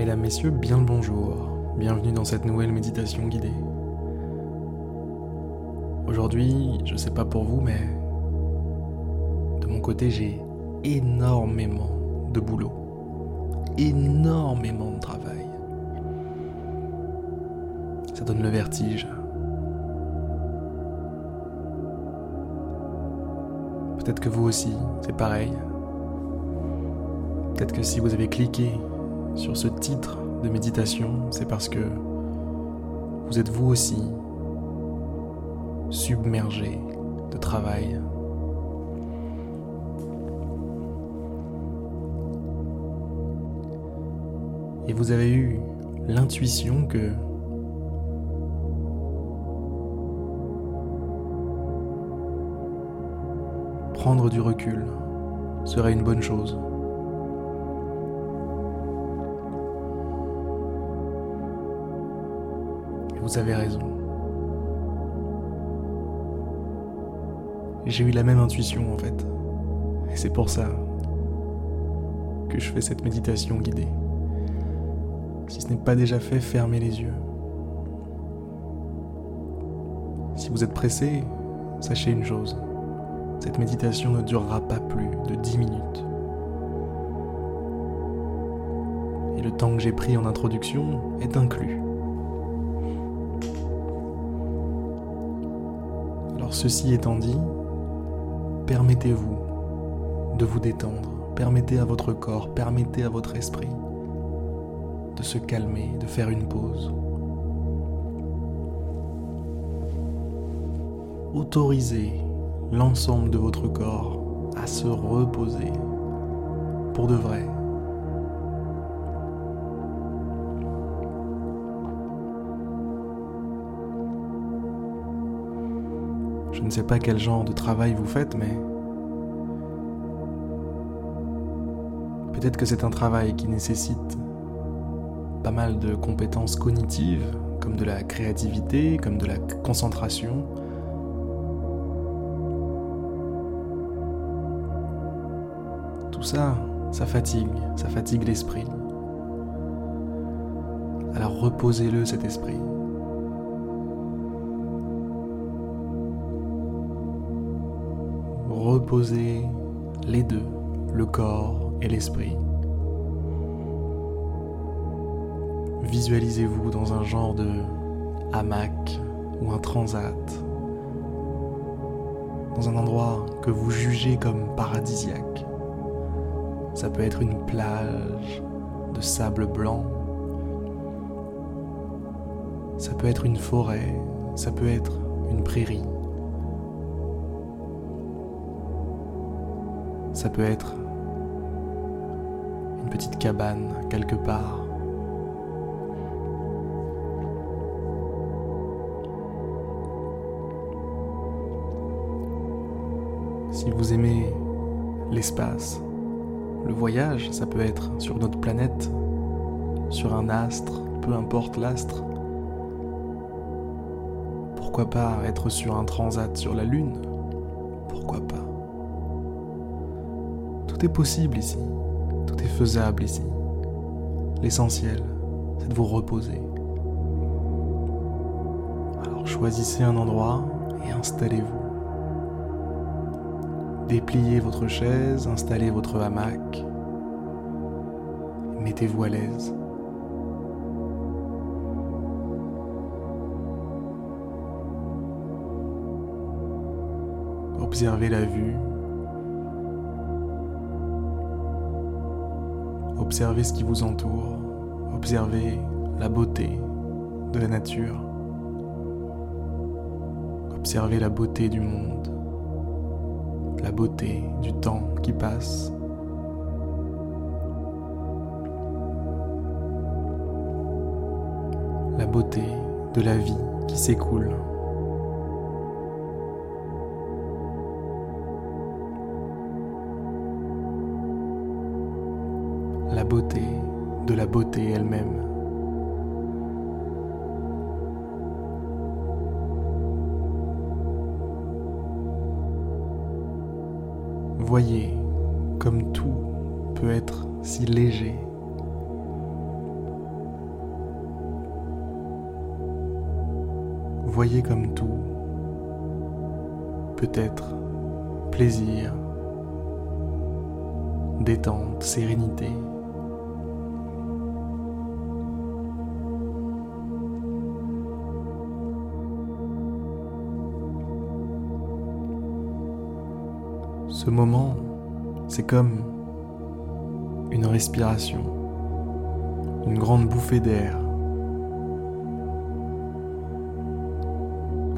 Mesdames, Messieurs, bien le bonjour. Bienvenue dans cette nouvelle méditation guidée. Aujourd'hui, je sais pas pour vous, mais de mon côté, j'ai énormément de boulot. Énormément de travail. Ça donne le vertige. Peut-être que vous aussi, c'est pareil. Peut-être que si vous avez cliqué sur ce titre de méditation, c'est parce que vous êtes vous aussi submergé de travail. Et vous avez eu l'intuition que prendre du recul serait une bonne chose. Vous avez raison. J'ai eu la même intuition en fait. Et c'est pour ça que je fais cette méditation guidée. Si ce n'est pas déjà fait, fermez les yeux. Si vous êtes pressé, sachez une chose. Cette méditation ne durera pas plus de 10 minutes. Et le temps que j'ai pris en introduction est inclus. Ceci étant dit, permettez-vous de vous détendre, permettez à votre corps, permettez à votre esprit de se calmer, de faire une pause. Autorisez l'ensemble de votre corps à se reposer pour de vrai. Je ne sais pas quel genre de travail vous faites, mais peut-être que c'est un travail qui nécessite pas mal de compétences cognitives, comme de la créativité, comme de la concentration. Tout ça, ça fatigue, ça fatigue l'esprit. Alors reposez-le cet esprit. Reposez les deux, le corps et l'esprit. Visualisez-vous dans un genre de hamac ou un transat, dans un endroit que vous jugez comme paradisiaque. Ça peut être une plage de sable blanc, ça peut être une forêt, ça peut être une prairie. Ça peut être une petite cabane quelque part. Si vous aimez l'espace, le voyage, ça peut être sur notre planète, sur un astre, peu importe l'astre. Pourquoi pas être sur un transat sur la Lune? Pourquoi pas? Tout est possible ici. Tout est faisable ici. L'essentiel, c'est de vous reposer. Alors choisissez un endroit et installez-vous. Dépliez votre chaise, installez votre hamac. Mettez-vous à l'aise. Observez la vue Observez ce qui vous entoure, observez la beauté de la nature, observez la beauté du monde, la beauté du temps qui passe. La beauté de la vie qui s'écoule. de la beauté elle-même. Voyez comme tout peut être si léger. Voyez comme tout peut être plaisir, détente, sérénité. Ce moment, c'est comme une respiration, une grande bouffée d'air.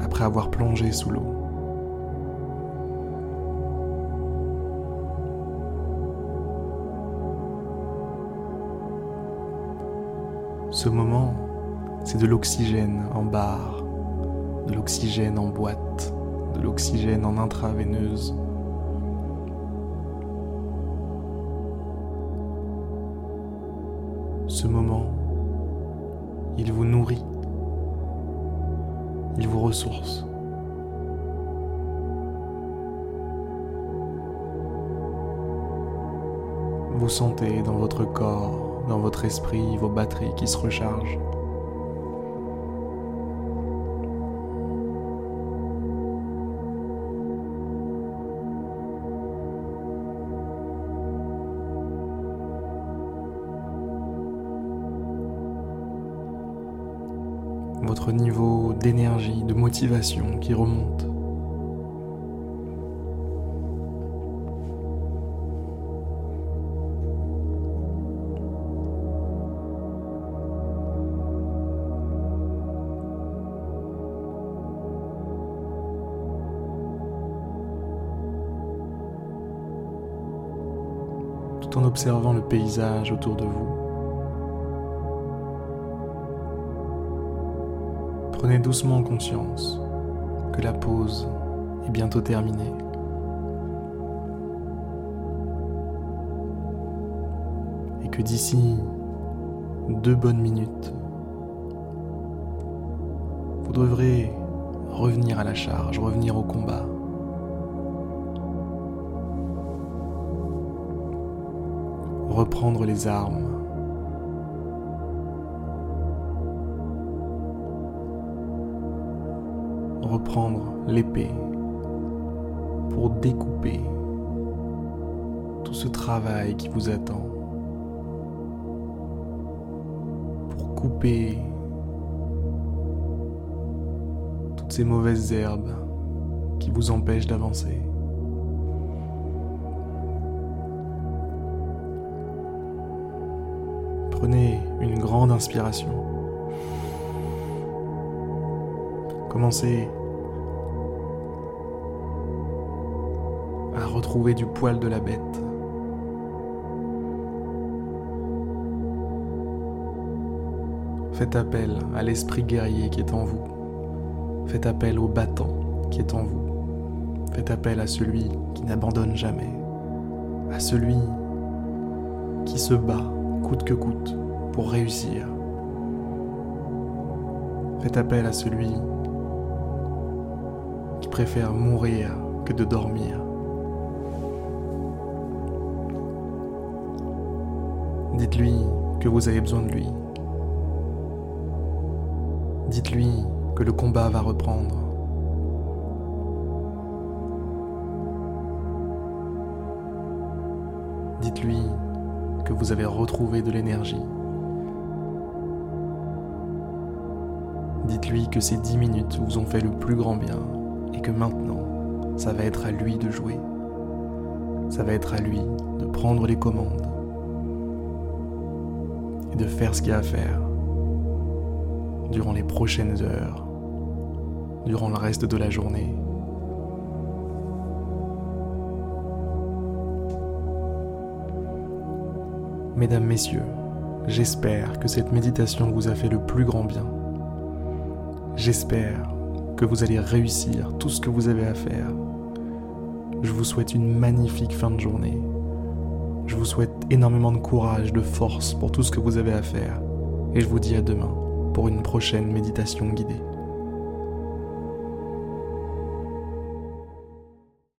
Après avoir plongé sous l'eau. Ce moment, c'est de l'oxygène en barre, de l'oxygène en boîte, de l'oxygène en intraveineuse. Moment, il vous nourrit, il vous ressource. Vous sentez dans votre corps dans votre esprit vos batteries qui se rechargent. Votre niveau d'énergie, de motivation qui remonte. en observant le paysage autour de vous. Prenez doucement conscience que la pause est bientôt terminée. Et que d'ici deux bonnes minutes, vous devrez revenir à la charge, revenir au combat. reprendre les armes. Reprendre l'épée pour découper tout ce travail qui vous attend. Pour couper toutes ces mauvaises herbes qui vous empêchent d'avancer. Prenez une grande inspiration. Commencez à retrouver du poil de la bête. Faites appel à l'esprit guerrier qui est en vous. Faites appel au battant qui est en vous. Faites appel à celui qui n'abandonne jamais. À celui qui se bat coûte que coûte pour réussir. Faites appel à celui qui préfère mourir que de dormir. Dites-lui que vous avez besoin de lui. Dites-lui que le combat va reprendre. Dites-lui que vous avez retrouvé de l'énergie. Dites-lui que ces dix minutes vous ont fait le plus grand bien et que maintenant, ça va être à lui de jouer. Ça va être à lui de prendre les commandes et de faire ce qu'il a à faire durant les prochaines heures, durant le reste de la journée. Mesdames, Messieurs, j'espère que cette méditation vous a fait le plus grand bien. J'espère que vous allez réussir tout ce que vous avez à faire. Je vous souhaite une magnifique fin de journée. Je vous souhaite énormément de courage, de force pour tout ce que vous avez à faire. Et je vous dis à demain pour une prochaine méditation guidée.